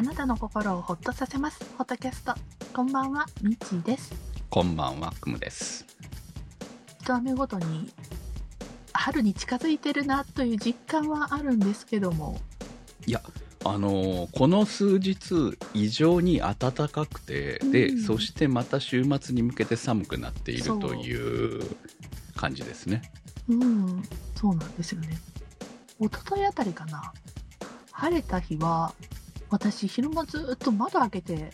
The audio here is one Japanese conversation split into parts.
あなたの心をほっとさせますホットキャスト。こんばんはみちです。こんばんは、くむです。一雨ごとに春に近づいてるなという実感はあるんですけども。いや、あのーこの数日、異常に暖かくて、で、うん。そしてまた週末に向けて寒くなっているという感じですね。うんそうなんですよね。一昨日あたりかな。晴れた日は私昼間ずっと窓開けて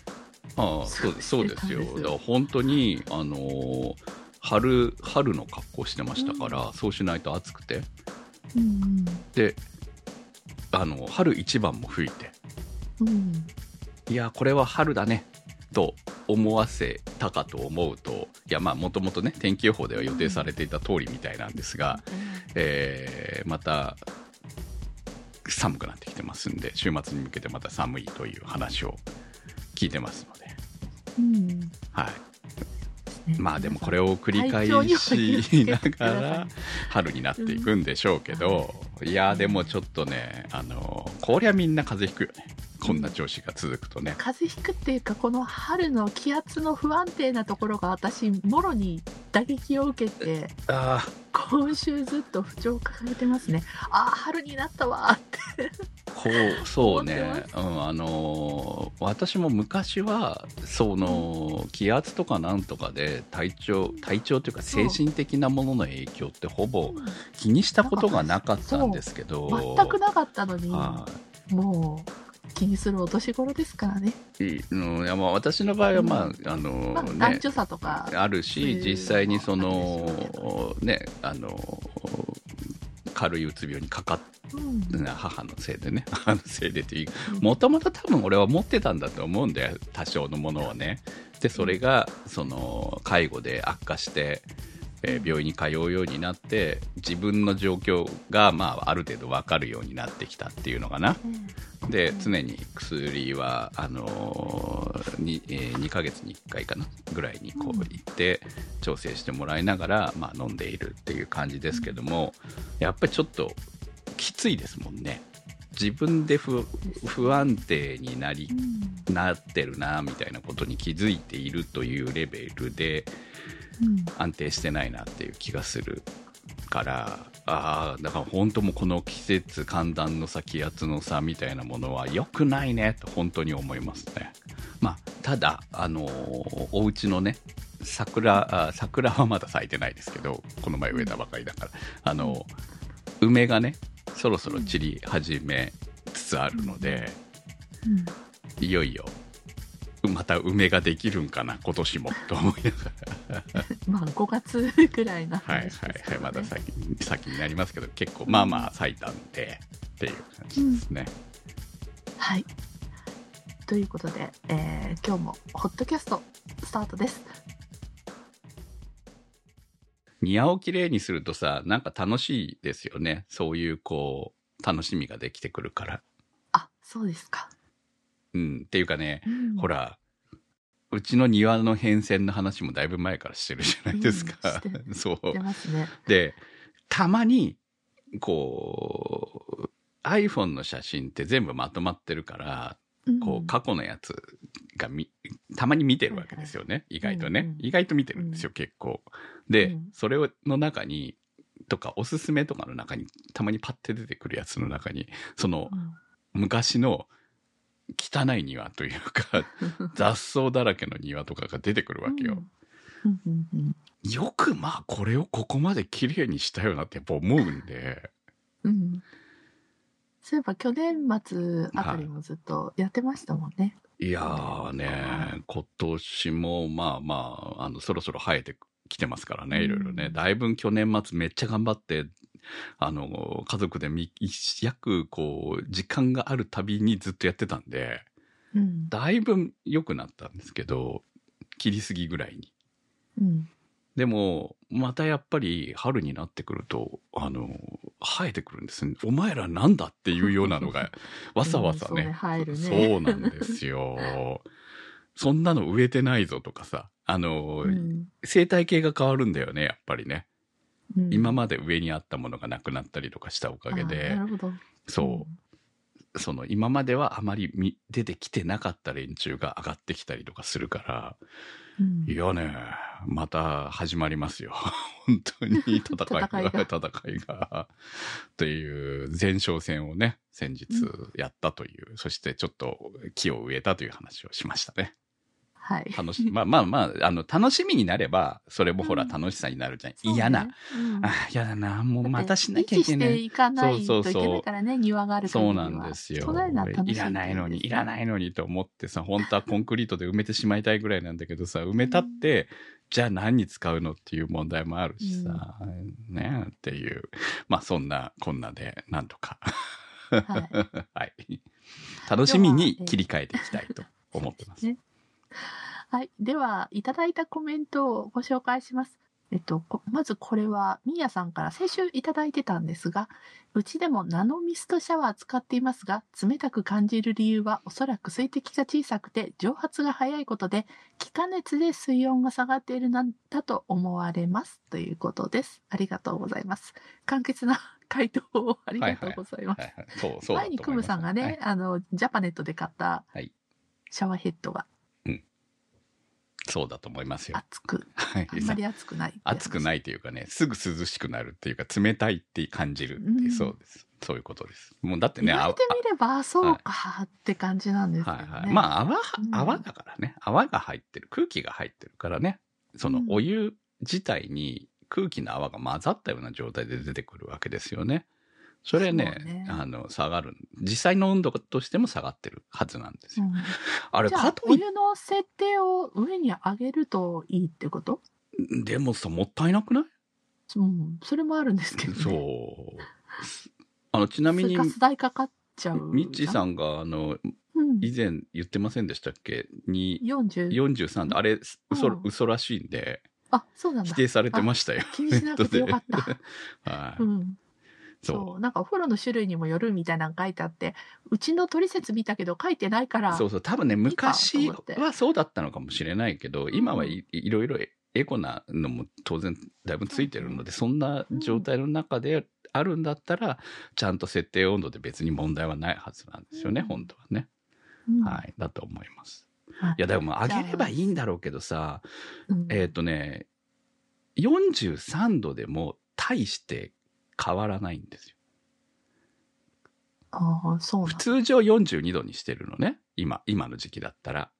ああ、そう そうそうですよ。だから本当に、あのー春、春の格好してましたから、そうしないと暑くて。うんで、あの、春一番も吹いて、うん。うんいや、これは春だね、と思わせたかと思うと、いや、まあ、もともとね、天気予報では予定されていた通りみたいなんですが、えーまた、寒くなってきてますんで、週末に向けてまた寒いという話を聞いてますので、うんはい。ね。まあでもこれを繰り返しながら春になっていくんでしょうけど、いやでもちょっとねあのこりゃみんな風邪ひくよね。こんな調子が続くとね、風邪ひくっていうかこの春の気圧の不安定なところが私もろに打撃を受けてあ今週ずっと不調を抱えてますね。ああ春になったわー。ってこうそうね。うん、あの私も昔はその気圧とかなんとかで体調体調というか精神的なものの影響ってほぼ気にしたことがなかったんですけど。全くなかったのにはい。もう気にするお年頃ですからね、うんいやまあ私の場合は、まああのまあ、ね。男女差とかあるし実際にそのねあの軽いうつ病にかかっうん母のせいでね母のせいでといううんもともと多分俺は持ってたんだと思うんだよ多少のものをね。でそれがその介護で悪化して、えー病院に通うようになって自分の状況が、まあ、ある程度分かるようになってきたっていうのかな。でうん。常に薬はあのーにえー2ヶ月に1回かなぐらいにこう行って調整してもらいながら、まあ、飲んでいるっていう感じですけどもやっぱりちょっときついですもんね。自分で不不安定になりうん。なってるなみたいなことに気づいているというレベルでうん安定してないなっていう気がするからああだから本当もうこの季節寒暖の差気圧の差みたいなものは良くないねと本当に思いますね。まあただあのーお家のね桜あ桜はまだ咲いてないですけどこの前植えたばかりだからあの梅がねそろそろ散り始めつつあるので、うん。いよいよまた梅ができるんかな今年も と思いながらまあ5月ぐらいのはい話ですけど、ね、はいはい、まだ先に先になりますけど、結構、まあまあ咲いたんで、っていう感じですね。はい。ということで、えー今日もホットキャストスタートです。庭をきれいにするとさ、なんか楽しいですよね。そういう、こう、楽しみができてくるから。あ、そうですか。うん、っていうかね、うん。ほら、うちの庭の変遷の話もだいぶ前からしてるじゃないですか。うんしそう。で、たまに、こう、iPhone の写真って全部まとまってるから、うん。こう過去のやつがみたまに見てるわけですよね、意外とね、うんうん意外と見てるんですよ、結構。で、うん。それの中にとかおすすめとかの中にたまにパッて出てくるやつの中にそのうん。昔の汚い庭というか 雑草だらけの庭とかが出てくるわけよ、よくまあこれをここまで綺麗にしたよなってやっぱ思うんで。うん。そういえば去年末あたりもずっとやってましたもんね。いやーね、今年もまあまあ、あの、そろそろ生えてきてますからね、いろいろね。うんだいぶ去年末めっちゃ頑張って、あの、家族でみ約、こう、時間があるたびにずっとやってたんで、うんだいぶ良くなったんですけど、切りすぎぐらいに。うんでも、またやっぱり春になってくると、あの、生えてくるんですね。お前らなんだっていうようなのが、わさわさね。うんそねそうなんですよ。そんなの植えてないぞとかさ、あの、うん生態系が変わるんだよね、やっぱりね。うん今まで上にあったものがなくなったりとかしたおかげあでな、るほど。そう。その今まではあまりみ出てきてなかった連中が上がってきたりとかするから、うんいやね、また始まりますよ。本当に 戦いが、戦いが戦いう前哨戦をね、先日やったという、そしてちょっと木を植えたという話をしましたね。はい。楽し、まあまあまあ、あの、楽しみになれば、それもほらうん楽しさになるじゃん。そうね嫌な。。うんあ、嫌だな、もうまたしなきゃいけない。していかないそうそうそうといけないからね、庭がある限りはそうなんですよ。そういらないのに、いらい。ないのにと思ってさ、本当はコンクリートで埋めてしまいたいぐらいなんだけどさ、埋めたって、じゃあ何に使うのっていう問題もあるしさ、ねっていう。まあそんなこんなで、なんとか。はい。はい。楽しみに切り替えていきたいと思ってます。ね はい。では、いただいたコメントをご紹介します。えっと、こまずこれは、みーやさんから先週いただいてたんですが、うちでもナノミストシャワー使っていますが、冷たく感じる理由はおそらく水滴が小さくて蒸発が早いことで、気化熱で水温が下がっているなんだと思われます。ということです。ありがとうございます。簡潔な回答をありがとうございます。前にクム。さんがね、はいあの、ジャパネットで買ったはいシャワーヘッドがそうだと思いますよ。熱く、はいあんまり熱くない。熱くないというかね、すぐ涼しくなるっていうか、冷たいって感じるってそうです。そういうことです。もうだってね、言われてみれば、そうかって感じなんですけどね。はいはい。まあ、泡泡だからね。泡が入ってる。空気が入ってるからね。そのうんお湯自体に空気の泡が混ざったような状態で出てくるわけですよね。それね、ねあの、下がる。実際の温度としても下がってるはずなんですよ。うんあれ、かといっお湯の設定を上に上げるといいってこと？て、でもさ、もったいなくない？うん、それもあるんですけどね。そう。あの、ちなみにガ、ス代かかっちゃう。ミッチーさん。んが、あの、うん。以前言ってませんでしたっけ？に、40。43度、あれ、嘘、うん嘘らしいんで、あ、そうなんだ。否定されてましたよ。気にしなくてよかった。はい。うん。そそう。なんかお風呂の種類にもよるみたいなの書いてあって、うちの取説見たけど書いてないから。う。そうそう。多分ね、昔はそうだったのかもしれないけど、今はいいろいろエコなのも当然だいぶついてるので、そんな状態の中であるんだったら、ちゃんと設定温度で別に問題はないはずなんですよね、うん本当はね。うんはい。だと思います。はいいや、でも上げればいいんだろうけどさ、うんえっ、とね、43度でも大して変わらないんですよ。ああ、そうなんだ。通常42度にしてるのね。今、今の時期だったら。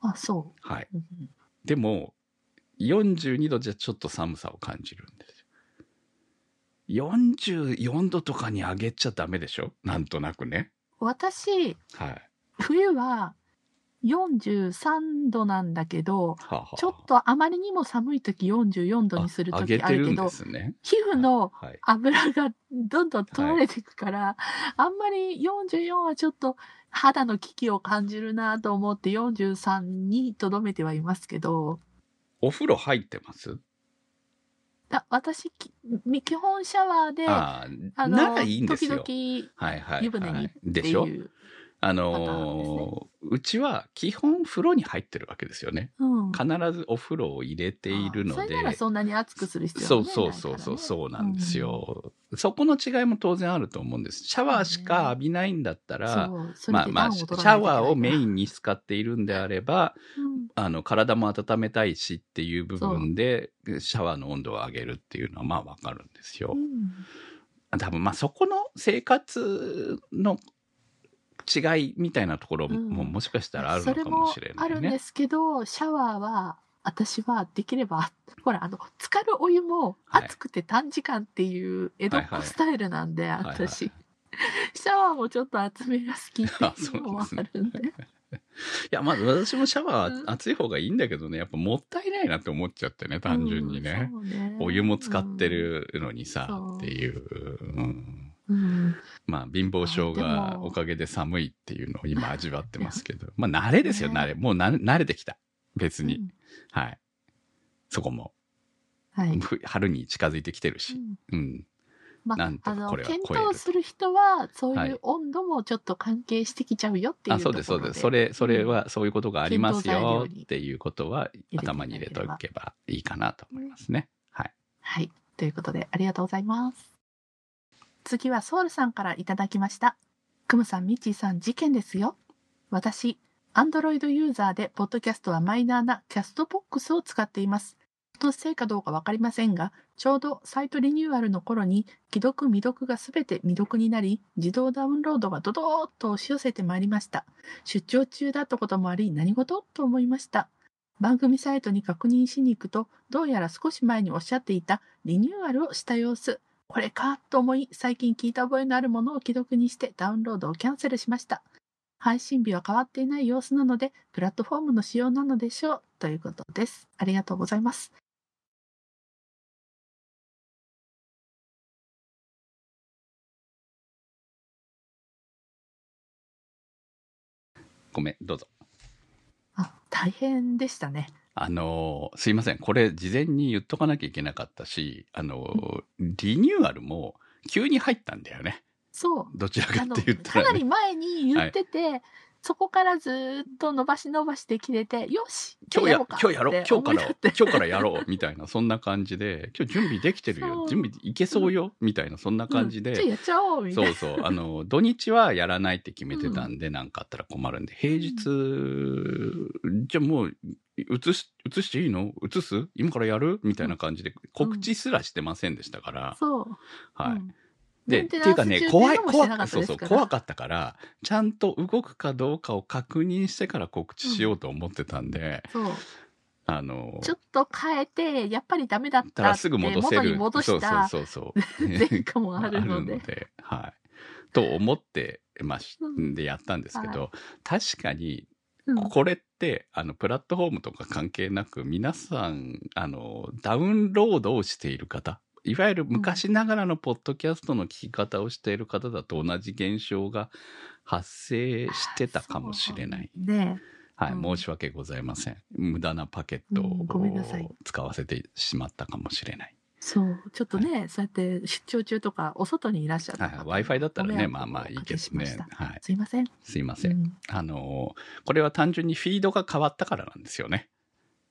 あ、そはい。う。うんでも、42度じゃちょっと寒さを感じるんですよ。44度とかに上げちゃダメでしょ？なんとなくね。私、はい。冬は43度なんだけど、はあはあちょっとあまりにも寒い時44度にする時あるけどね。皮膚のはい。油がどんどん取られていくから、あんまり44はちょっと肌の危機を感じるなと思って43にとどめてはいますけど、お風呂入ってます？あ私、き基本シャワーで、あの、ならいいんですよ。時々はいはい、はい。湯船にってでしょ？いう。あのーうちは基本風呂に入ってるわけですよね。うん。必ずお風呂を入れているのであそれなら。そんなに熱くする必要そうはねそうそうそう、そうなんですよ、そこの違いも当然あると思うんです。シャワーしか浴びないんだったら、そうそれでまあまあ、シャワーをメインに使っているんであれば、うんあの、体も温めたいしっていう部分で、シャワーの温度を上げるっていうのはまあわかるんですよう。ん多分まあそこの生活の違いみたいなところも、うんもしかしたらあるのかもしれないね。あるんですけど、シャワーは、私はできれば、ほら、あの、浸かるお湯もはい熱くて短時間っていう江戸っ子スタイルなんで、私。シャワーもちょっと厚めが好きってあいそううのもあなんですねるんで。いや、まあ私もシャワうんー熱い方がいいんだけどね、やっぱもったいないなって思っちゃってね、単純にね。うんねお湯も使ってるのにさ、うんっていう。うんうん。まあ貧乏症がもおかげで寒いっていうのを今味わってますけど。まあ慣れですよ、ね慣れ。もうな慣れてきた。別に。うんはい。そこも。はい。ふ春に近づいてきてるし。うんうん。まあ、あの、検討する人は、そうはいいう温度もちょっと関係してきちゃうよっていうあ、ところで。そうです、そうです。それ、それは、そういうことがありますよっていうことは頭に入れければとけばいいかなと思いますね。はい。はい。ということで、ありがとうございます。次はソウルさんからいただきました。クムさん、ミッチーさん、事件ですよ。私、アンドロイドユーザーで、ポッドキャストはマイナーなキャストボックスを使っています。のせいかどうかわかりませんが、ちょうどサイトリニューアルの頃に、既読未読がすべて未読になり、自動ダウンロードがドドーッと押し寄せてまいりました。出張中だったこともあり、何事？と思いました。番組サイトに確認しに行くと、どうやら少し前におっしゃっていたリニューアルをした様子。これかと思い、最近聞いた覚えのあるものを既読にしてダウンロードをキャンセルしました。配信日は変わっていない様子なので、プラットフォームの仕様なのでしょう。ということです。ありがとうございます。ごめん、どうぞ。あ、大変でしたね。あのーすいません。これ、事前に言っとかなきゃいけなかったし、あのーリニューアルも急に入ったんだよね。そう。どちらかって言ったからなね。り前に言ってて、そこからずっと伸ばし伸ばしてきてて、よし今日や、うか今日やろう。今日から、今日からやろう、みたいな、そんな感じで、今日準備できてるよ、準備いけそうよ、みたいな、そんな感じうん。やっちゃおうみたいな。そうそう、あの、土日はやらないって決めてたんで、なんかあったら困るんで、平日、じゃあもう、移し、移していいの？移す？今からやる？みたいな感じで、告知すらしてませんでしたから、そう。はい。うんで、っていうかね、怖い、っていうのもしてなか怖そうそう、怖かったから、ちゃんと動くかどうかを確認してから告知しようと思ってたんで、そう。あの、ちょっと変えて、やっぱりダメだったらすぐ戻せる。元に戻したそうそうそうそう。前科もあるので。はい。と思ってましうんでやったんですけど、は確かに、うんこれって、あの、プラットフォームとか関係なく、皆さん、あの、ダウンロードをしている方、いわゆる昔ながらのポッドキャストの聞き方をしている方だと同じ現象が発生してたかもしれない。そうねはい、うん申し訳ございません。無駄なパケットうんごめんなさいを使わせてしまったかもしれない。そう。ちょっとね、そうやって出張中とか、お外にいらっしゃった方はい、Wi-Fi だったらね、まあまあいいけどね。はい。すいません。すいません。うんあのーこれは単純にフィードが変わったからなんですよね。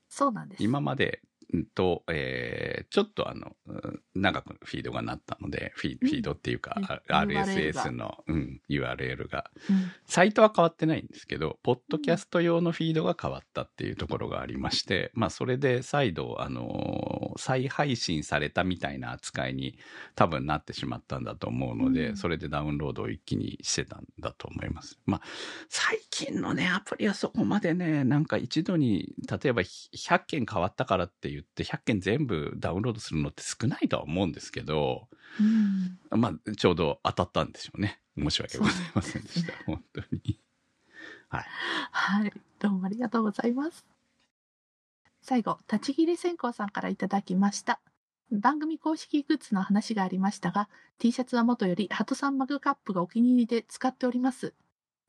そうなんです。今までんと、えーちょっとあの、うん長くフィードがなったので、フィードっていうか、うん。RSS の、うん、URL が。うん。サイトは変わってないんですけど、ポッドキャスト用のフィードが変わったっていうところがありまして、まあそれで再度、あのー再配信されたみたいな扱いに多分なってしまったんだと思うので、うん。それでダウンロードを一気にしてたんだと思います。まあ最近のね、アプリはそこまでね、なんか一度に、例えば100件変わったからって言って、100件全部ダウンロードするのって少ないとは思うんですけど、うんまあ、ちょうど当たったんでしょうね。申し訳ございませんでした。本当に。はい。はい。どうもありがとうございます。最後、立ち切り線香さんからいただきました。番組公式グッズの話がありましたが、T シャツはもとより、ハトさんマグカップがお気に入りで使っております。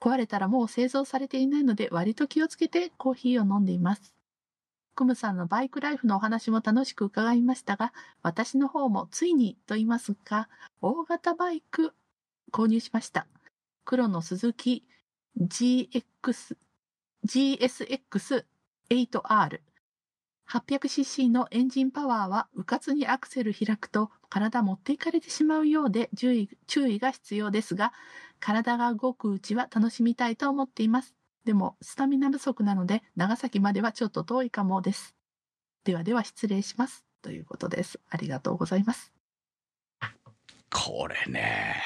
壊れたらもう製造されていないので、割と気をつけてコーヒーを飲んでいます。クムさんのバイクライフのお話も楽しく伺いましたが、私の方もついにと言いますか、大型バイク購入しました。黒の鈴木 GX、GSX-8R。800cc のエンジンパワーは、うかつにアクセル開くと体持っていかれてしまうようで注意注意が必要ですが、体が動くうちは楽しみたいと思っています。でも、スタミナ不足なので、長崎まではちょっと遠いかもです。ではでは失礼します。ということです。ありがとうございます。これね、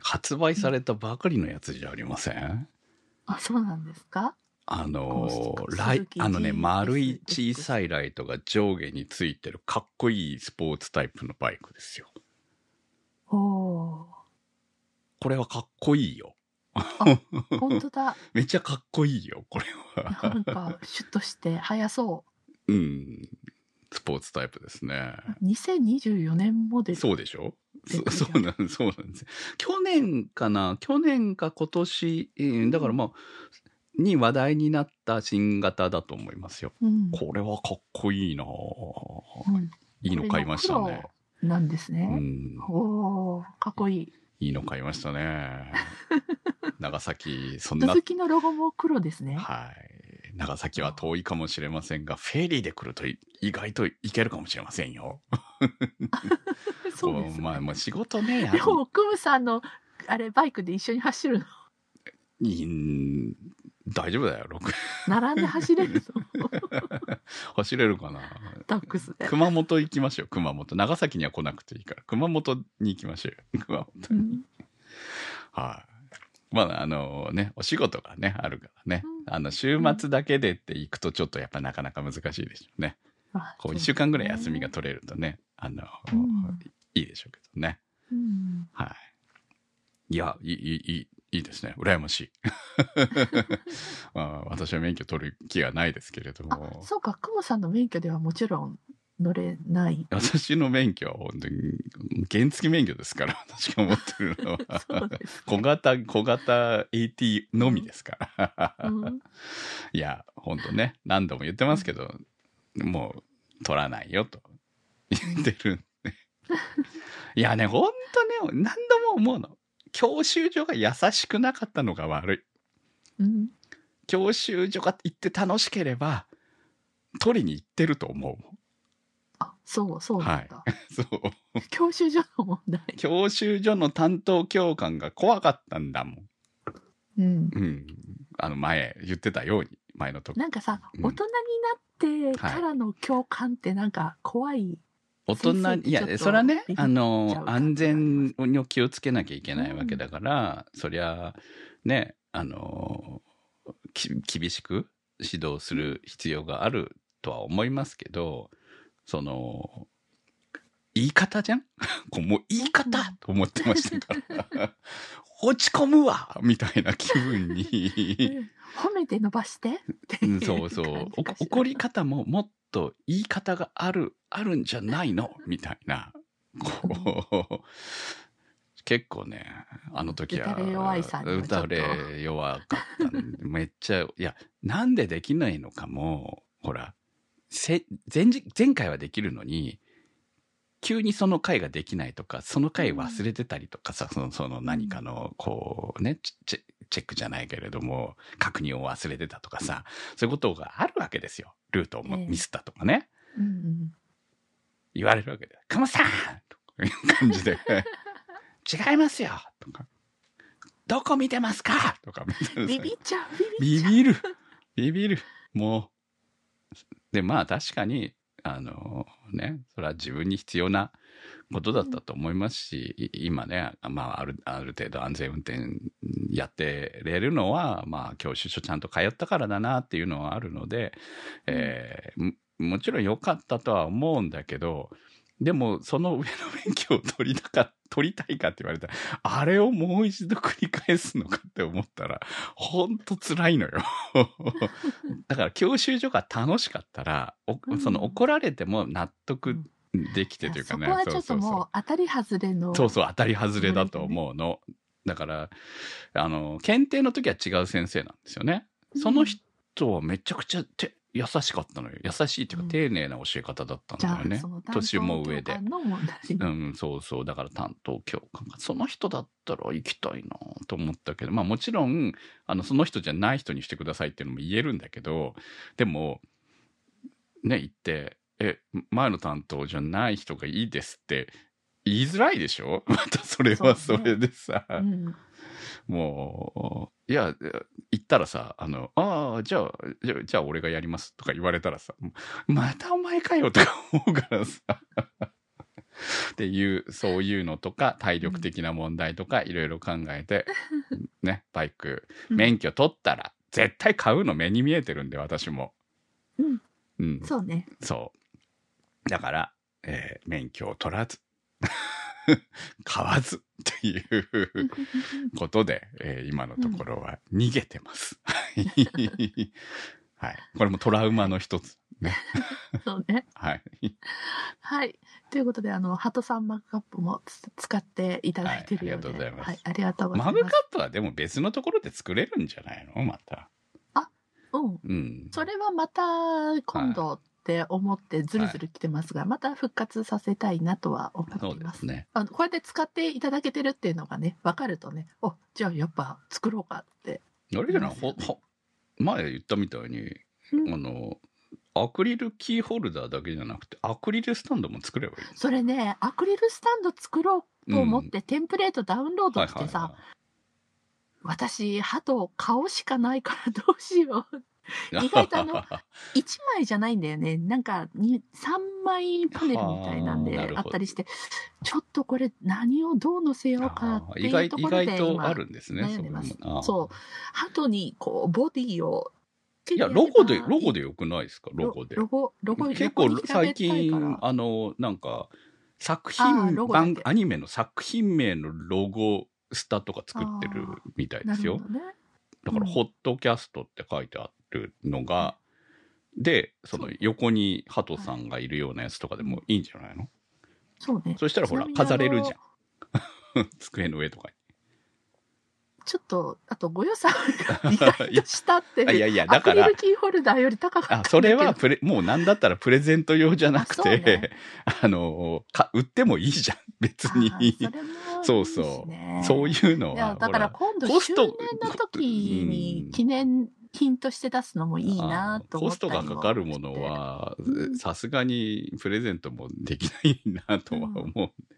発売されたばかりのやつじゃありません？あ、そうなんですか？あのライあのね、丸い小さいライトが上下についてるかっこいいスポーツタイプのバイクですよ。おー。これはかっこいいよ。本当だ。めっちゃかっこいいよ、これは。なんか、シュッとして速そうん。スポーツタイプですね。う。2024年モデル。そうでしょ？そで そうなんそうなんです。去年かな？去年か今年、えーだからまあ、に話題になった新型だと思いますよ。うん。これはかっこいいなぁうんいいの買いましたね。黒なんですうね。ん。おー、かっこいい。いいの買いましたね。長崎、そんな鈴、木のロゴも黒ですね。はい。長崎は遠いかもしれませんが、フェリーで来るとい意外と行けるかもしれませんよ。そうです、ね。まあ、まあ仕事ね、やでも、クムさんの、あれ、バイクで一緒に走るの？いん大丈夫だよ、6。並んで走れるの？走れるかな？ダックスで。熊本行きましょう、熊本。長崎には来なくていいから。熊本に行きましょうよ。熊本に。うんはい。まあ、あのね、お仕事がね、あるからね。うんあの、週末だけでって行くとちょっとやっぱなかなか難しいでしょうね。まあこう、一週間ぐらい休みが取れるとね、あの、うんいいでしょうけどね。うんはい。いや、いい、いい、いいですね。羨ましい。まあ、私は免許取る気はないですけれどあも、そうか、クモさんの免許ではもちろん乗れない。私の免許は本当に原付免許ですから、私が持ってるのは。小型、小型 AT のみですから。うん いや、本当ね、何度も言ってますけど、もう取らないよと言ってるんで。いやね、本当ね、何度も思うの。教習所が優しくなかったのが悪い。うん教習所が行って楽しければ、取りに行ってると思うそう、そうなんだ。そう。教習所の問題。教習所の担当教官が怖かったんだもん。うん。うん。あの前言ってたように、前の時。なんかさ、うん大人になってからの教官ってなんか怖い。大人先生っていやそれはねあうの安全に気をつけなきゃいけないわけだから、そりゃねあのき厳しく指導する必要があるとは思いますけどその言い方じゃん？こうもう言い方？うん。と思ってました。か ら落ち込むわ！みたいな気分に。褒めて伸ばして？ってそうそう。怒り方ももっと言い方があるあるんじゃないの？みたいな。こう。結構ねあの時は打たれ弱いさ打たれ弱かっためっちゃいやなんでできないのかも。ほらせ前日前回はできるのに急にその回ができないとかその回忘れてたりとかさ、そのその何かのこうねチチェチェックじゃないけれども確認を忘れてたとかさそういうことがあるわけですよルートをミスったとかね、うんうん言われるわけで「カモさん!」とかいう感じで「違いますよ!」とか「どこ見てますか?」とかビビっちゃう、ビビっちゃう。ビビるビビるもうでまあ確かにあのねそれは自分に必要なことだったと思いますし、い今ね、まあ、あるある程度安全運転やってれるのは、まあ、教習所ちゃんと通ったからだなっていうのはあるので、えーももちろん良かったとは思うんだけどでもその上の免許を取りたか 取りたいかって言われたらあれをもう一度繰り返すのかって思ったらほんと辛いのよ。だから教習所が楽しかったら、その怒られても納得できてというかね。そこはちょっともう当たり外れの。そうそう、当たり外れだと思うの。だから、あの、検定の時は違う先生なんですよね。その人はめちゃくちゃて優しかったのよ。優しいっていうか、うん丁寧な教え方だったんだよねその。年も上で。うん、そうそう。だから担当教官が、その人だったら行きたいなと思ったけど、まあもちろん、あの、その人じゃない人にしてくださいっていうのも言えるんだけど、でも、ね、行って、え、前の担当じゃない人がいいですって言いづらいでしょ？またそれはそれでさ、うん。もう、いや、言ったらさ、あの、ああ、じゃあ、じゃあ、じゃあ俺がやりますとか言われたらさ、またお前かよとか思うからさ。っていう、そういうのとか、体力的な問題とか、いろいろ考えて、ね、バイク、免許取ったら、絶対買うの目に見えてるんで、私も。うん。うん。そうね。そう。だから、えー免許を取らず、買わずっていうことで、えー今のところは逃げてます。はい。これもトラウマの一つ。ね。そうね。はい。はい。ということで、あの、ハトさんマグカップもつ使っていただいてるようで。はいありがとうございますはい、ありがとうございます。マグカップはでも別のところで作れるんじゃないのまた。うん。うん。それはまた今度って思ってずるずる来てますが、また復活させたいなとは思っています。ですね。あのこうやって使っていただけてるっていうのがね、分かるとね、お、じゃあやっぱ作ろうかって。あれじゃない？ほ、ほ、前言ったみたいに、うんあの、アクリルキーホルダーだけじゃなくて、アクリルスタンドも作ればいい。それね、アクリルスタンド作ろうと思って、テンプレートダウンロードしてさ、私、鳩顔しかないからどうしよう。意外とあの1枚じゃないんだよね。なんかに3枚パネルみたいなんではあなるほどあったりして、ちょっとこれ何をどう乗せようかあって意外意うところで外と今あるんですね。悩んでますーそう。鳩にこうボディをつけいや、てやればロゴで、ロゴでよくないですか？ロゴで。ロゴ、ロゴ、結構横に平べ最ったいから近、あの、なんか、作あー品ロゴだけ番、アニメの作品名のロゴスタとか作ってるみたいですよなるほ。どね。だから、うんホットキャストって書いてあるのが、で、そのそう横にハトさんがいるようなやつとかでもいいんじゃないの、そうね。そしたらほら飾れるじゃあん。机の上とかちょっと、あとご予算が意外としたって。いやいや、だからアクリル、キーホルダーより高かった。それはプレ、もうなんだったらプレゼント用じゃなくてね、あの、か、売ってもいいじゃん、別あに。ーそれもいいしそうそうねそういうのは、だから今度周年の時にうん記念品として出すのもいいなと思コストがかかるものはうん、さすがにプレゼントもできないなとは思うん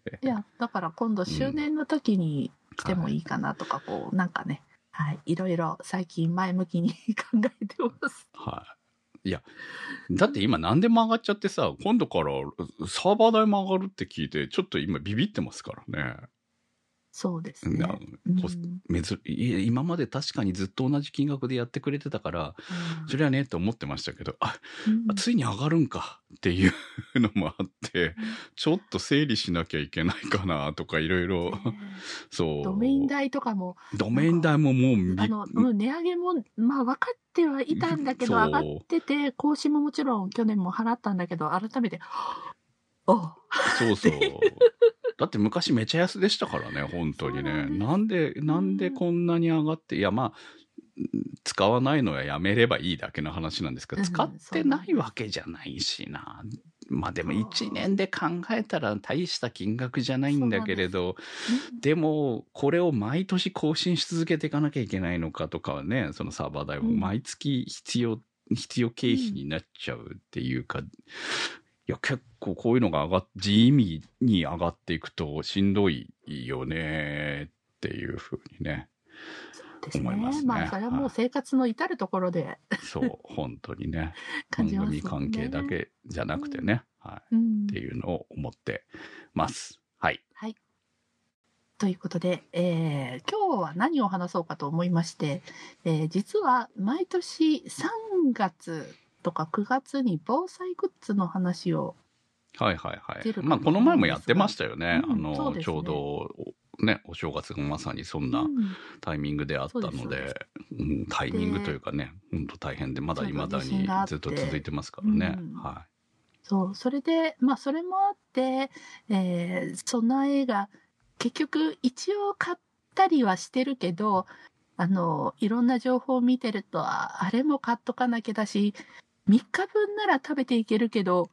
で。いや、だから今度周年の時に来てもいいかなとか、こう、なんかね、はい、いろいろ最近前向きに 考えてます。はい。いや、だって今何でも上がっちゃってさ、今度からサーバー代も上がるって聞いて、ちょっと今ビビってますからね。そうですね。なうん。今まで確かにずっと同じ金額でやってくれてたから、うん。それはねって思ってましたけど、あ、うん。ついに上がるんかっていうのもあって、ちょっと整理しなきゃいけないかなとかいろいろ、そう。ドメイン代とかも、ドメイン代ももうびあの、うん、値上げも、まあ分かってはいたんだけど、上がってて、更新ももちろん去年も払ったんだけど、改めて、そうそう。だって昔めちゃ安でしたからね、本当にね。なんですなんで、こんなに上がって、いやまあ、使わないのはやめればいいだけの話なんですけど、うん使ってないわけじゃないしな。まあでも1年で考えたら大した金額じゃないんだけれど、でもこれを毎年更新し続けていかなきゃいけないのかとかはね、そのサーバー代もうん毎月必要、必要経費になっちゃうっていうか、いや、結構こういうのが上がっ、地味に上がっていくとしんどいよねっていうふうにね。ですね。思いますねまあ、それはもう生活の至るところでそう、本当にね。番。組関係だけじゃなくてね。はい。うんっていうのを思ってます。はい。はい。ということで、えー今日は何を話そうかと思いまして、えー実は毎年3月とか9月に防災グッズの話を、はいはいはい。まあ、この前もやってましたよね。うんあの、ねちょうど、おね、お正月がまさにそんなうんタイミングであったのでで、うん、タイミングというかね、本当大変で、まだ未だちょうど地震にずっと続いてますからね。うんはそう、それで、まあ、それもあって、えー備えが、結局、一応買ったりはしてるけど、あの、いろんな情報を見てると、ああれも買っとかなきゃだし、3日分なら食べていけるけど、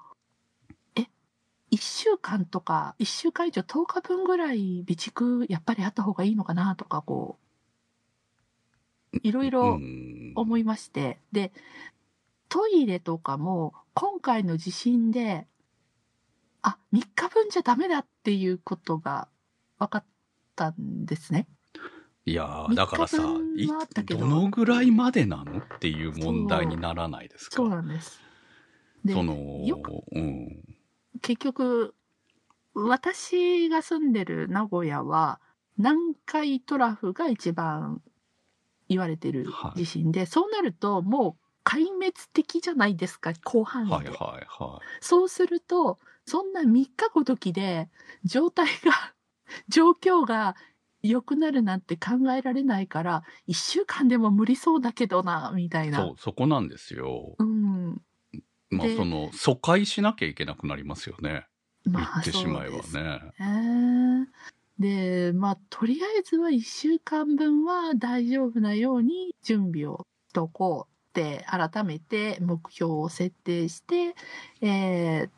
え、1週間とか、1週間以上10日分ぐらい備蓄、やっぱりあった方がいいのかなとか、こう、いろいい。ろ、うん思いましてでトイレとかも今回の地震であ3日分じゃダメだっていうことが分かったんですね。いやーだからさど。どのぐらいまでなのっていう問題にならないですか？そうなんです。でそのうん。結局私が住んでる名古屋は南海トラフが一番言われてる地震で、そうなるともう壊滅的じゃないですか広範囲で。はいはいはい。そうすると、そんな3日ごときで状態が、状況が良くなるなんて考えられないから、1週間でも無理そうだけどな、みたいな。そうそこなんですようん。でまあその疎開しなきゃいけなくなりますよね言まあ、ってしまえばねね。で、まあ、とりあえずは1週間分は大丈夫なように準備をしとこうって、改めて目標を設定して、えー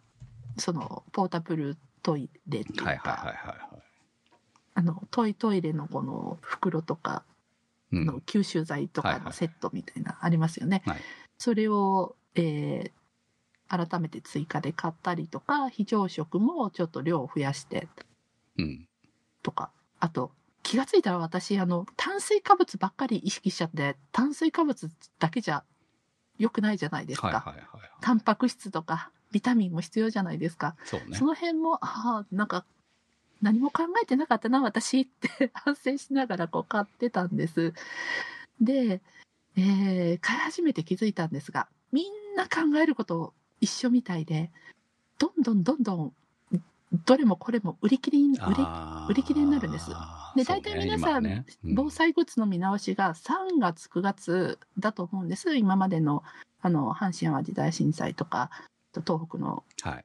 その、ポータブルトイレっていうか、はいはいはいはいはいあの、トイトイレのこの袋とかうんの吸収剤とかのセットみたいなありますよね。はいそれを、えー改めて追加で買ったりとか、非常食もちょっと量を増やしてうんとか、あと、気がついたら私、あの、炭水化物ばっかり意識しちゃって、炭水化物だけじゃ良くないじゃないですか。はいはいはい。タンパク質とか、ビタミンも必要じゃないですか。そうねそ。の辺も、ああ、なんか、何も考えてなかったな、私って 反省しながらこう買ってたんです。で、えー買い始めて気づいたんですが、みんな考えること一緒みたいで、どんどんどんどん、どれもこれも売り切れに、売り売り切れになるんですで、大体皆さん、今ねうん防災グッズの見直しが3月、9月だと思うんです。今までの、あの、阪神淡路大震災とか、東北のはい。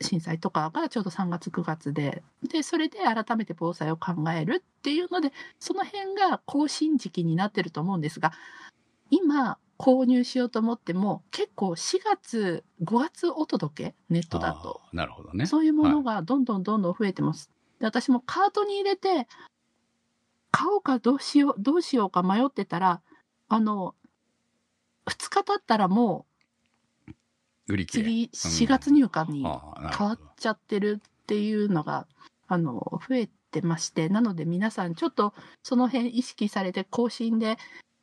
震災とかがちょうど3月9月ででそれで改めて防災を考えるっていうのでその辺が更新時期になってると思うんですが今購入しようと思っても結構4月5月お届けネットだとなるほどね。そういうものがどんどんどんどん増えてます。で私もカートに入れて買おうかどうしようどうしようか迷ってたらあの2日経ったらもう売り切れ。次4月入荷に変わっちゃってるっていうのが、あの、増えてまして、なので皆さんちょっとその辺意識されて更新で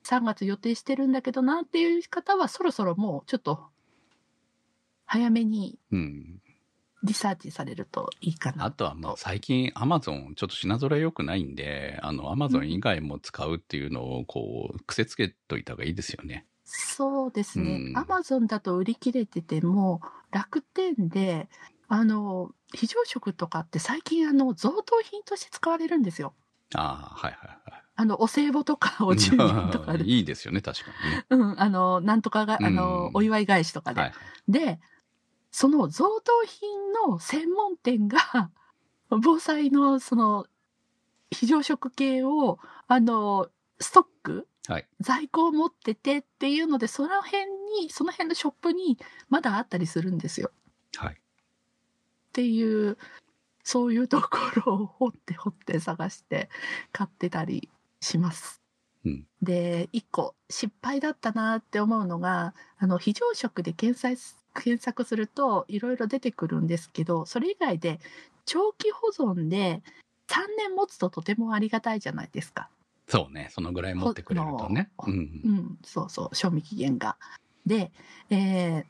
3月予定してるんだけどなっていう方はそろそろもうちょっと早めにうん。リサーチされるといいかな。あとはもう最近アマゾンちょっと品揃え良くないんで、あのアマゾン以外も使うっていうのをこう癖つけといた方がいいですよね。そうですねう。んアマゾンだと売り切れてても楽天で、あの、非常食とかって最近あの贈答品として使われるんですよ。ああ、はいはいはい。あの、お歳暮とかお中元とかでいいですよね、確かにね。うん、あの、なんとかが、あうん、のお祝い返しとかで。はい。で、その贈答品の専門店が、防災のその、非常食系を、あの、ストック、はい在庫を持っててっていうので、その辺に、その辺のショップにまだあったりするんですよ。はい。っていう、そういうところを掘って掘って探して買ってたりします。うんで、一個失敗だったなって思うのが、あの、非常食で検索す検索するといろいろ出てくるんですけど、それ以外で長期保存で3年持つととてもありがたいじゃないですか。そうね、そのぐらい持ってくれるとね。ほうんう。ん、そうそう、賞味期限が。で、えー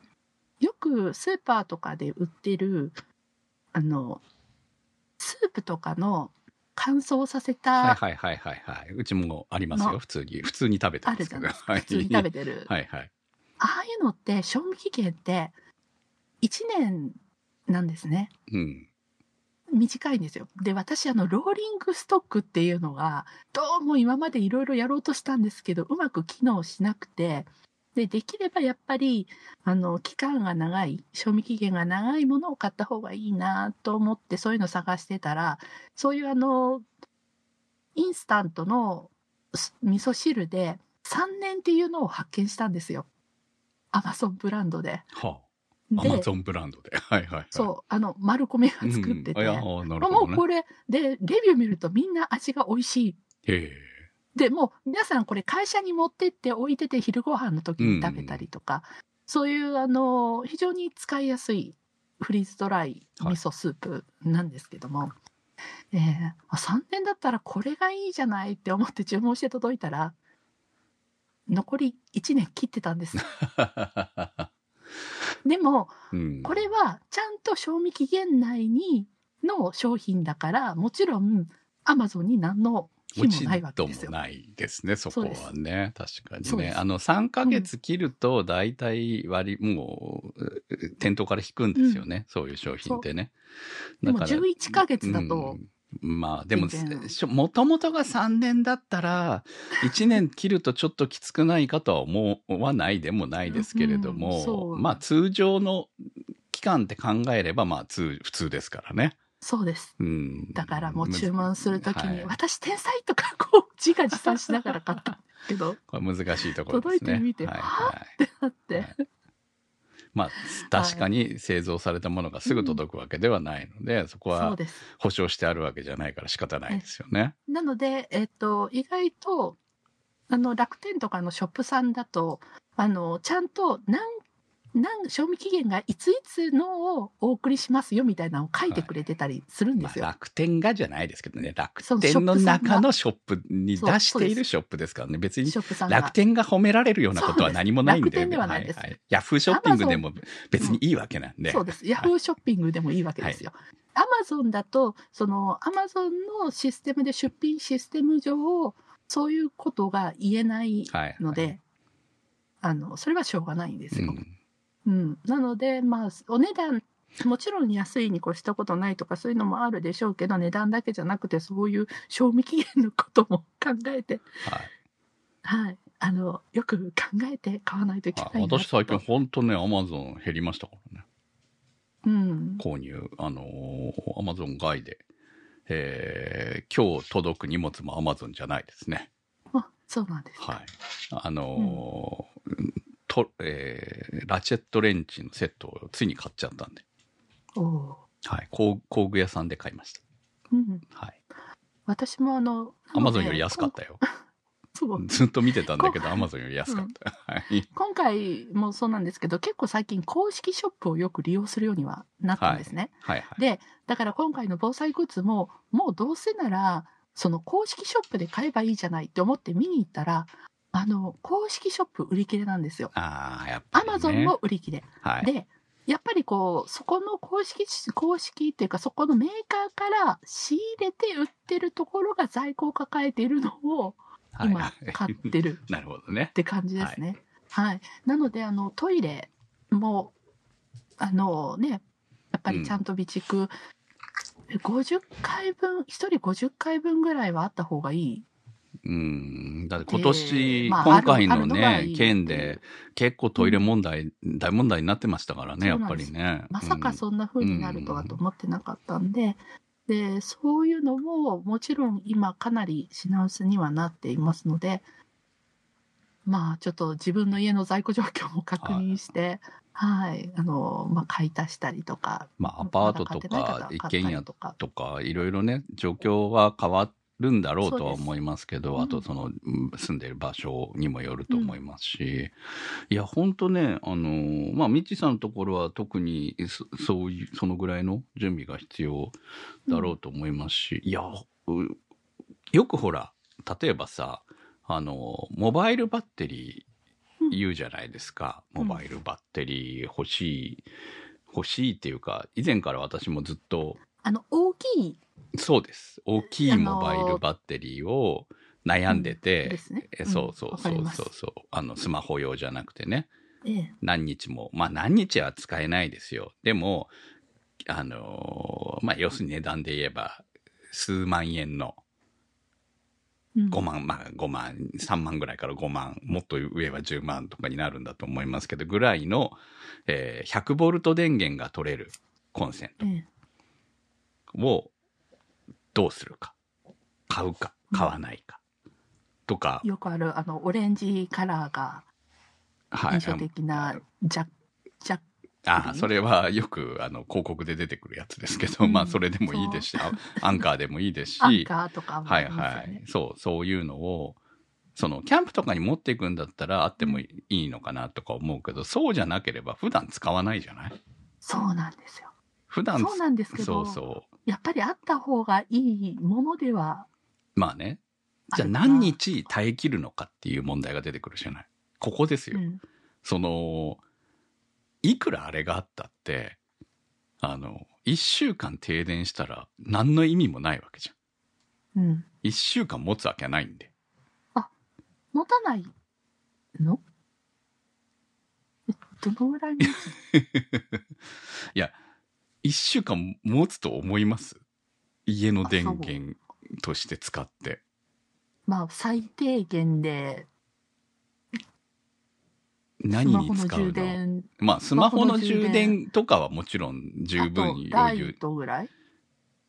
よくスーパーとかで売ってる、あの、スープとかの乾燥させはいた、はいはいはいはい。うちもありますのよ、普通に。普通に食べてあますけど。普通に食べてる。はいはい。ああいうのって、賞味期限って、1年なんですね。うん。短いんですよ。で、私、あの、ローリングストックっていうのが、どうも今までいろいろやろうとしたんですけど、うまく機能しなくて、で、できればやっぱり、あの、期間が長い、賞味期限が長いものを買った方がいいなと思って、そういうの探してたら、そういうあの、インスタントの味噌汁で3年っていうのを発見したんですよ。アマゾンブランドで。はあ。アマで、ゾンブランドで。はいはいはい。そう、あの、マルコメが作ってて。うん、あーなるあほどね。もうこれでレビュー見るとみんな味が美味しいへえ。でもう皆さんこれ会社に持ってって置いてて昼ご飯の時に食べたりとか、そういうあの非常に使いやすいフリーズドライ味噌スープなんですけども、えーあ3年だったらこれがいいじゃないって思って注文して届いたら残り1年切ってたんです でもうん。これはちゃんと賞味期限内にの商品だからもちろんアマゾンに何のもないわけ度ですよ。もないですね、そこはね。確かにね。あの、3ヶ月切ると、大体割り、もう、う店頭から引くんですよね。そういう商品ってね。でもだから11ヶ月だと、うんまあでももともとが3年だったら1年切るとちょっときつくないかとは思わないでもないですけれどうんも、そう。まあ通常の期間って考えればまあ通普通ですからね。そうです。うん、だからもう注文するときに、はい。私天才とかこう自画自賛しながら買ったけど、これ難しいところですね。届いてみてはいははいあって、はいまあ確かに製造されたものがすぐ届くわけではないので、そこはそうです。保証してあるわけじゃないから仕方ないですよね。なので、えっと、意外と、あの、楽天とかのショップさんだと、あの、ちゃんと何、なん賞味期限がいついつのをお送りしますよみたいなのを書いてくれてたりするんですよ。まあ、楽天がじゃないですけどね、楽天の中のショップに出しているショップですからね、別に。楽天が褒められるようなことは何もないんで。楽天ではないですはいはいヤフーショッピングでも別にいいわけなんで。そうです。ヤフーショッピングでもいいわけですよ。アマゾンだと、そのアマゾンのシステムで出品システム上、そういうことが言えないはい。ので、あの、それはしょうがないんですよ。うん。うん。なので、まあ、お値段、もちろん安いに越したことないとかそういうのもあるでしょうけど、値段だけじゃなくてそういう賞味期限のことも考えて、はい。はい。あの、よく考えて買わないといけない。私最近本当ね、アマゾン減りましたからね。うん。購入。あのアマゾン外で。えー今日届く荷物もアマゾンじゃないですね。あ、そうなんですか。はい。あのーと、えーラチェットレンチのセットをついに買っちゃったんで。おおはい。工工具屋さんで買いました。ー。うん。はい。私もあの、アマゾンより安かったよ。ずっと見てたんだけど、アマゾンより安かった。はい。今回もそうなんですけど、結構最近公式ショップをよく利用するようにはなったんですね。はいはい。で、だから今回の防災グッズも、もうどうせなら、その公式ショップで買えばいいじゃないって思って見に行ったら、あの、公式ショップ売り切れなんですよ。ああ、やっぱア。マゾンも売り切れ。はい。で、やっぱりこう、そこの公式、公式っていうか、そこのメーカーから仕入れて売ってるところが在庫を抱えているのをはい今買ってるなるほどねっ。て感じですね。はい。なので、あの、トイレも、あのね、やっぱりちゃんと備蓄、50回分、1人50回分ぐらいはあった方がいい。うん。だって今年、今回のね、い件で、結構トイレ問題、大問題になってましたからね、やっぱりね。まさかそんな風になるとはと思ってなかったんで、で、そういうのももちろん今かなり品薄にはなっていますので、まあちょっと自分の家の在庫状況も確認して、はい、あの、まあ買い足したりとか、まあ、アパートとか一軒家りとか。とか、いろいろね、状況は変わるんだろうとは思いますけど、そうです。あとその、うん。住んでる場所にもよると思いますし、いや、本当ね、あの、まあ、みちさんのところは特にそ、そういう、そのぐらいの準備が必要だろうと思いますし、いや、うよくほら、例えばさ、あの、モバイルバッテリー言うじゃないですか。うん。モバイルバッテリー欲しい、欲しいっていうか、以前から私もずっと、あの、大きいそうです。大きいモバイルバッテリーを悩んでて、ですね。えそうそうそうそうそう、あの、スマホ用じゃなくてね、ええ。何日も、まあ何日は使えないですよ。でも、あのーまあ要するに値段で言えば、数万円のうん5万、まあ5万、3万ぐらいから5万、もっと上は10万とかになるんだと思いますけど、ぐらいの、えー100ボルト電源が取れるコンセンええ。トをどうするか。買うか、買わないか。とか、よくある、あの、オレンジカラーがはい印象的な、ジャッ、ジャッああ、それはよくあの広告で出てくるやつですけど、うんまあそれでもいいですし、あアンカーでもいいですし、アンカーとかもはいはい。そう、そういうのを、そのキャンプとかに持っていくんだったらあってもいいのかなとか思うけど、そうじゃなければ普段使わないじゃない？そうなんですよ。普段そうなんですけど、そうそう。やっぱりあった方がいいものではまあね。じゃあ何日耐え切るのかっていう問題が出てくるじゃない。ここですよ。うんその、いくらあれがあったって、あの、一週間停電したら何の意味もないわけじゃん。うん。一週間持つわけはないんで。持たないの？えどのぐらい持つの？いや、一週間持つと思います？家の電源として使って。まあ、最低限で、ス何に使うの？電、まあ、スマホの充充電。電とかはもちろん十あ分と、ライ余裕。トぐらい？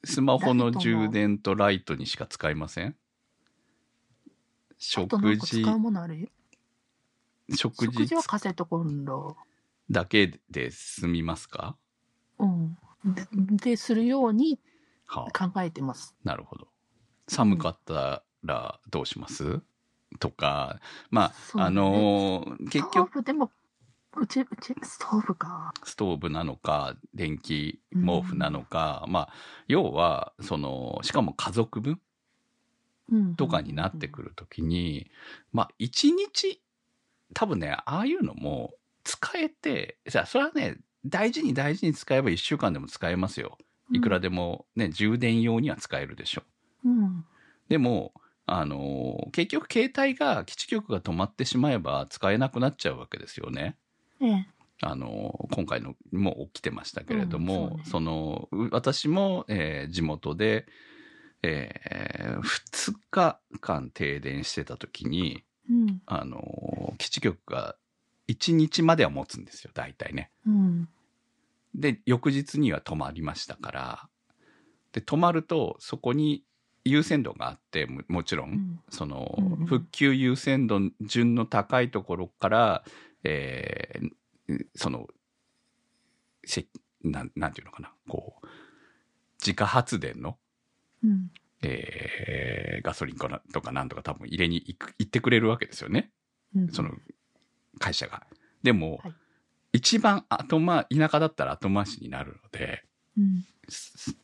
スマホの充電とライトにしか使いません？あ食事食食事。事はカセットコンロ。だけで済みますか？うん。で、でするようにはあ、考えてます。なるほど。寒かったらどうします？とか、まあ、ねのー結局、ストーブでも、うち、うち、ストーブか。ストーブなのか、電気毛布なのか、まあ、要は、その、しかも家族分うん。とかになってくるときに、まあ、一日、多分ね、ああいうのも使えて、じゃあ、それはね、大事に大事に使えば一週間でも使えますよ。いくらでもね、充電用には使えるでしょ。うん。でも、あのー結局携帯が基地局が止まってしまえば使えなくなっちゃうわけですよね。ええ。あのー今回のも起きてましたけれども、うんそうねその、う私も、えー地元で、え2日間停電してた時に、うん。あのー基地局が1日までは持つんですよ、大体ね。うん。で、翌日には止まりましたから、で、止まると、そこに優先度があって、ももちろん、うんその、復旧優先度順の高いところから、えーその、せなん、なんていうのかな、こう、自家発電の、うん。えーガソリンかなとかなんとか多分入れに行ってくれるわけですよね。うん。その、会社が。でも、はい一番後回、田舎だったら後回しになるので、うん。す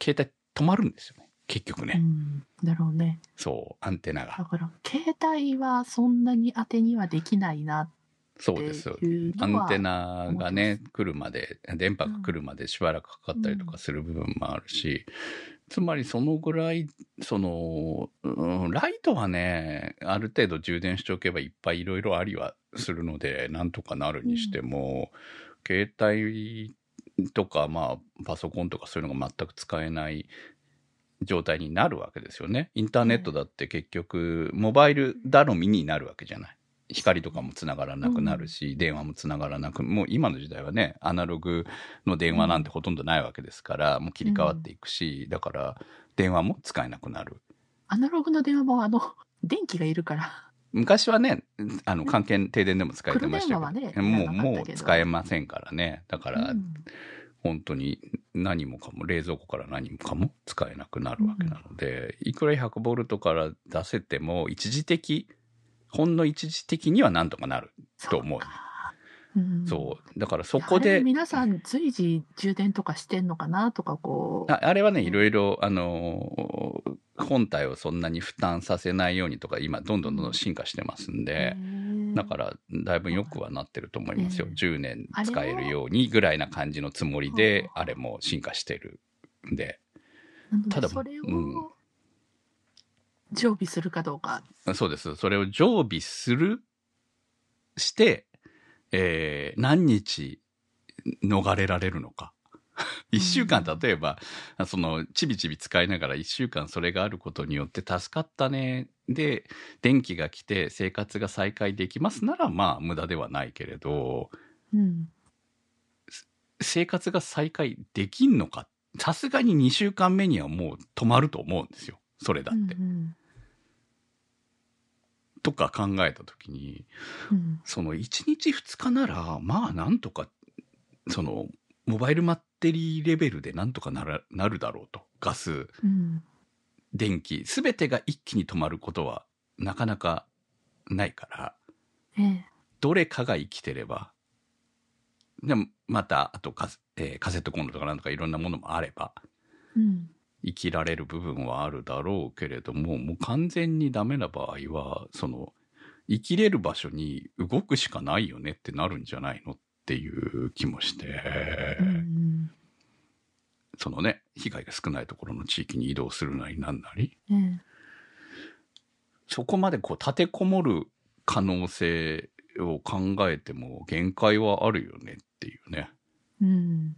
携帯止まるんですよね。結局うね。ん。だろうね。そう、アンテナだが。から、携帯はそんなに当てにはできないなってそうです。アンテナがね思、来るまで、電波が来るまでしばらくかかったりとかする部分もあるし、つまりそのぐらい、その、うんライトはね、ある程度充電しておけばいっぱいいろいろありはするので、なんとかなるにしても、携帯とか、まあ、パソコンとかそういうのが全く使えない状態になるわけですよね。インターネットだって結局、モバイル頼みになるわけじゃない。光とかもつながらなくなるし、電話もつながらなく、もう今の時代はね、アナログの電話なんてほとんどないわけですから、もう切り替わっていくし、だから電話も使えなくなる。アナログの電話もあの、電気がいるから。昔はね、あの、関係、停電でも使えてましたけど、ねもう、もう使えませんからね。だから、うん本当に何もかも、冷蔵庫から何もかも使えなくなるわけなので、いくら100ボルトから出せても、一時的、ほんの一時的にはなんとかなると思う。かうんそう。だからそこで、皆さん随時充電とかしてんのかなとかこう。ああれはね、いろいろ、あのー本体をそんなに負担させないようにとか、今、どんどんどんどん進化してますんで、だから、だいぶ良くはなってると思いますよえ。え10年使えるようにぐらいな感じのつもりで、あれも進化してるんで。ただそれをうん常備するかどうか。そうです。それを常備する、して、えー何日逃れられるのか。一週間、例えば、その、ちびちび使いながら一週間それがあることによって助かったね。で、電気が来て生活が再開できますなら、まあ、無駄ではないけれど、うん。生活が再開できんのか。さすがに2週間目にはもう止まると思うんですよ。それだって。うんとか考えたときに、うん。その1日2日なら、まあなんとか、その、モバイルバッテリーレベルでなんとかならなるだろうと。ガス、うん。電気、すべてが一気に止まることはなかなかないから、ええ。どれかが生きてれば、でもまた、あとカ,、えーカセットコンロとかなんとかいろんなものもあれば、うん生きられる部分はあるだろうけれども、もう完全にダメな場合は、その、生きれる場所に動くしかないよねってなるんじゃないのっていう気もして、うんそのね、被害が少ないところの地域に移動するなりなんなり、ええそこまでこう立てこもる可能性を考えても限界はあるよねっていうね。うん。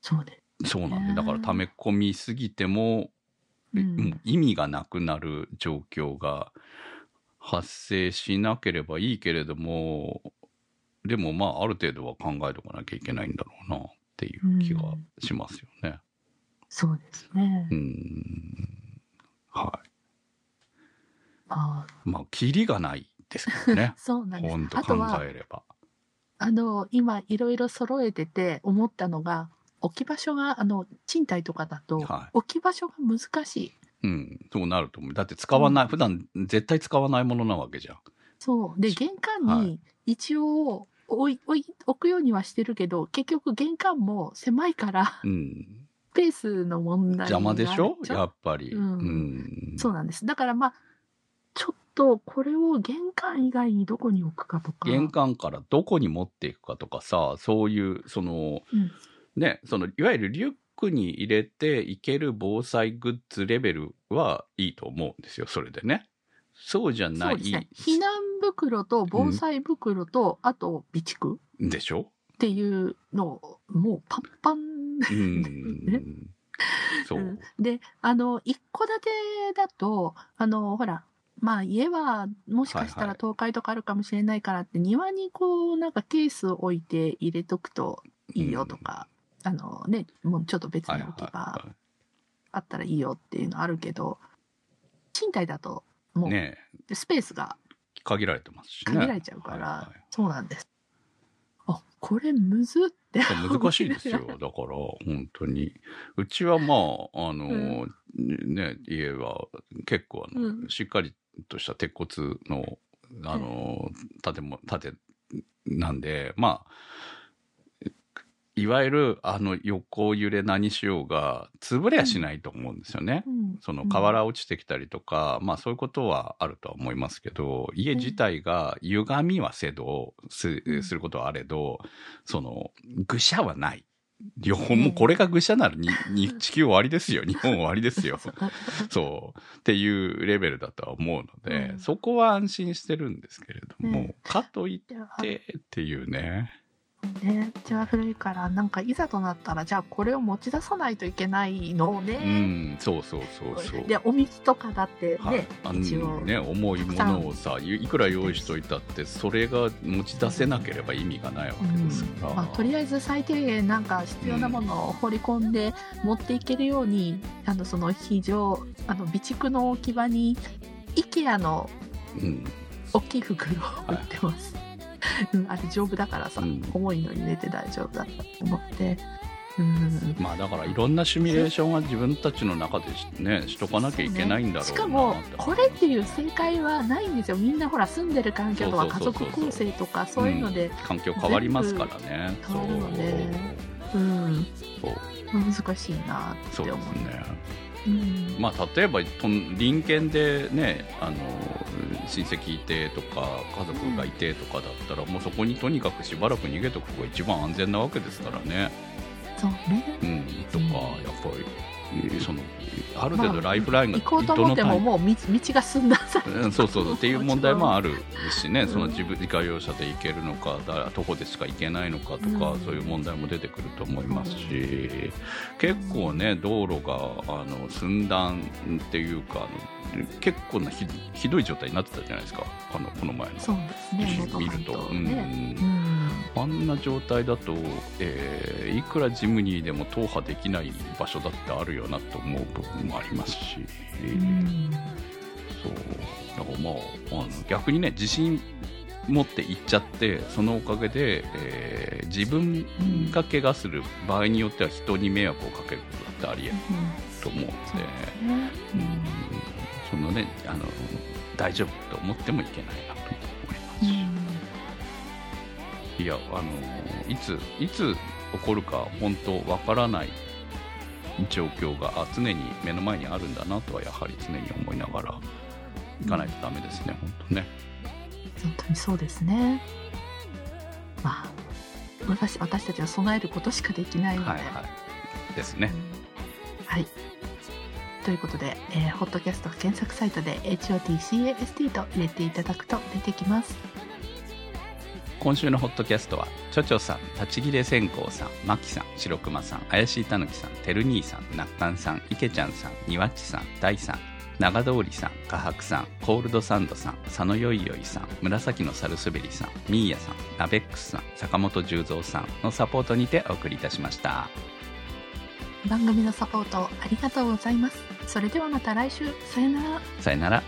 そうでそうなんで、ねだから溜め込みすぎても、す。うもうん意味がなくなる状況が発生しなければいいけれども、でもまあある程度は考えとかなきゃいけないんだろうなっていう気がしますよね。そうですねう。ん。はい。ああまあ、キリがないですけどね。そうなんです。本当考あとはえれば。あの今いろいろ揃えてて思ったのが置き場所があの賃貸とかだとはい置き場所が難しい。うん。そうなると思う。だって使わない、普段絶対使わないものなわけじゃん。そうで玄関はに一応置い置い置くようにはしてるけど結局玄関も狭いからうん。スペースの問題が邪魔でしょ？やっぱり。うんうん。そうなんですだからまあちょっとこれを玄関以外にどこに置くかとか玄関からどこに持っていくかとかさ、そういう、その、うんね、その、いわゆるリュックに入れていける防災グッズレベルはいいと思うんですよ、それでね。そうじゃないね。避難袋と防災袋と、あと備蓄でしょ？っていうのをもうパンパンうん。そう。うん。であの一戸建てだとあのほらまあ家はもしかしたはいはい。ら倒壊とかあるかもしれないからって、庭にこうなんかケースを置いて入れとくといいよとか、あのねもうちょっと別はいはいに置きあったらいいよっていうのあるけど賃貸だともい。うねスペースが限られてますしね。限られちゃうから、はいはいそうなんです。あこれむずって難しいですよ。だから、本当に。うちはまあ、あの、ね、家は結構あの、うんしっかりとした鉄骨の、あの、建物、建てなんで、まあ、いわゆるあの横揺れ何しようが潰れやしないと思うんですよね。うんその瓦落ちてきたりとか、まあそういうことはあるとは思いますけど、家自体が歪みはせど、することはあれど、その、ぐしゃはない。日本もこれがぐしゃならに、に地球終わりですよ。日本終わりですよ。そう。っていうレベルだとは思うので、うんそこは安心してるんですけれども、ねかといってっていうね。ね、うちは古いからなんかいざとなったらじゃあこれを持ち出さないといけないの？をうね、ん、そうそうそうそう。でお水とかだってね、は一応。ね、重いものをさいいくら用意しといたってそれが持ち出せなければ意味がないわけですから、まあ、とりあえず最低限なんか必要なものを放り込んで持っていけるように、あのその非常あの備蓄の置き場に IKEA のうん、大きい袋を売ってます、うん、あれ丈夫だからさ、うん。重いの入れて大丈夫だと思って。うん。まあだからいろんなシミュレーションは自分たちの中でしねしとかなきゃいけないんだろうなしかもこれっていう正解はないんですよ。みんなほら住んでる環境とか家そうそうそうそう。族構成とかそういうので環境変わりますからね。変わるので。う。ん。そう。難しいなってそうで思うすねうん。まあ例えば隣県でねあの親戚いてとか家族がいてとかだったら、もうそこにとにかくしばらく逃げとく方が一番安全なわけですからね。そうね。うん、とか、うん。やっぱり、その、ある程度ライフラインが行こうと思ってももう道道が済んだそうそう。っていう 問題もあるしね、うん。その自分自家用車で行けるのかだ徒歩でしか行けないのかとか、うん。そういう問題も出てくると思いますし、結構ね道路があの寸断っていうか結構なひひどい状態になってたじゃないですか。あのこの前の。ね。見ると。ね。うんあんな状態だと、えーいくらジムニーでも踏破できない場所だってあるよなと思う部分もありますし、うん。そう。だからまああの逆にね自信持って行っちゃってそのおかげで、えー自分が怪我する場合によっては人に迷惑をかけることってありえると思うので、そうですね。うん。そのねあの大丈夫と思ってもいけないなと思いますし。うんいや、あのいつ、いつ起こるか本当わからない状況があ常に目の前にあるんだなとはやはり常に思いながらいかないとダメですね、本当ね。本当にそうですねまあ私私たちは備えることしかできないので、はいはい。ですね。はい。ということで、えーホットキャスト検索サイトで HOTCAST と入れていただくと出てきます。今週のホットキャストは、ちょちょさん、立ち切れ線香さん、まきさん、白熊さん、怪しいたぬきさん、てる兄さん、なっかんさん、いけちゃんさん、にわっちさん、大さん、長通りさん、かはくさん、コールドサンドさん、佐野よいよいさん、紫のサルスベリさん、ミーヤさん、ナベックスさん、坂本十三さんのサポートにてお送りいたしました。番組のサポートありがとうございます。それではまた来週、さよなら。さよなら。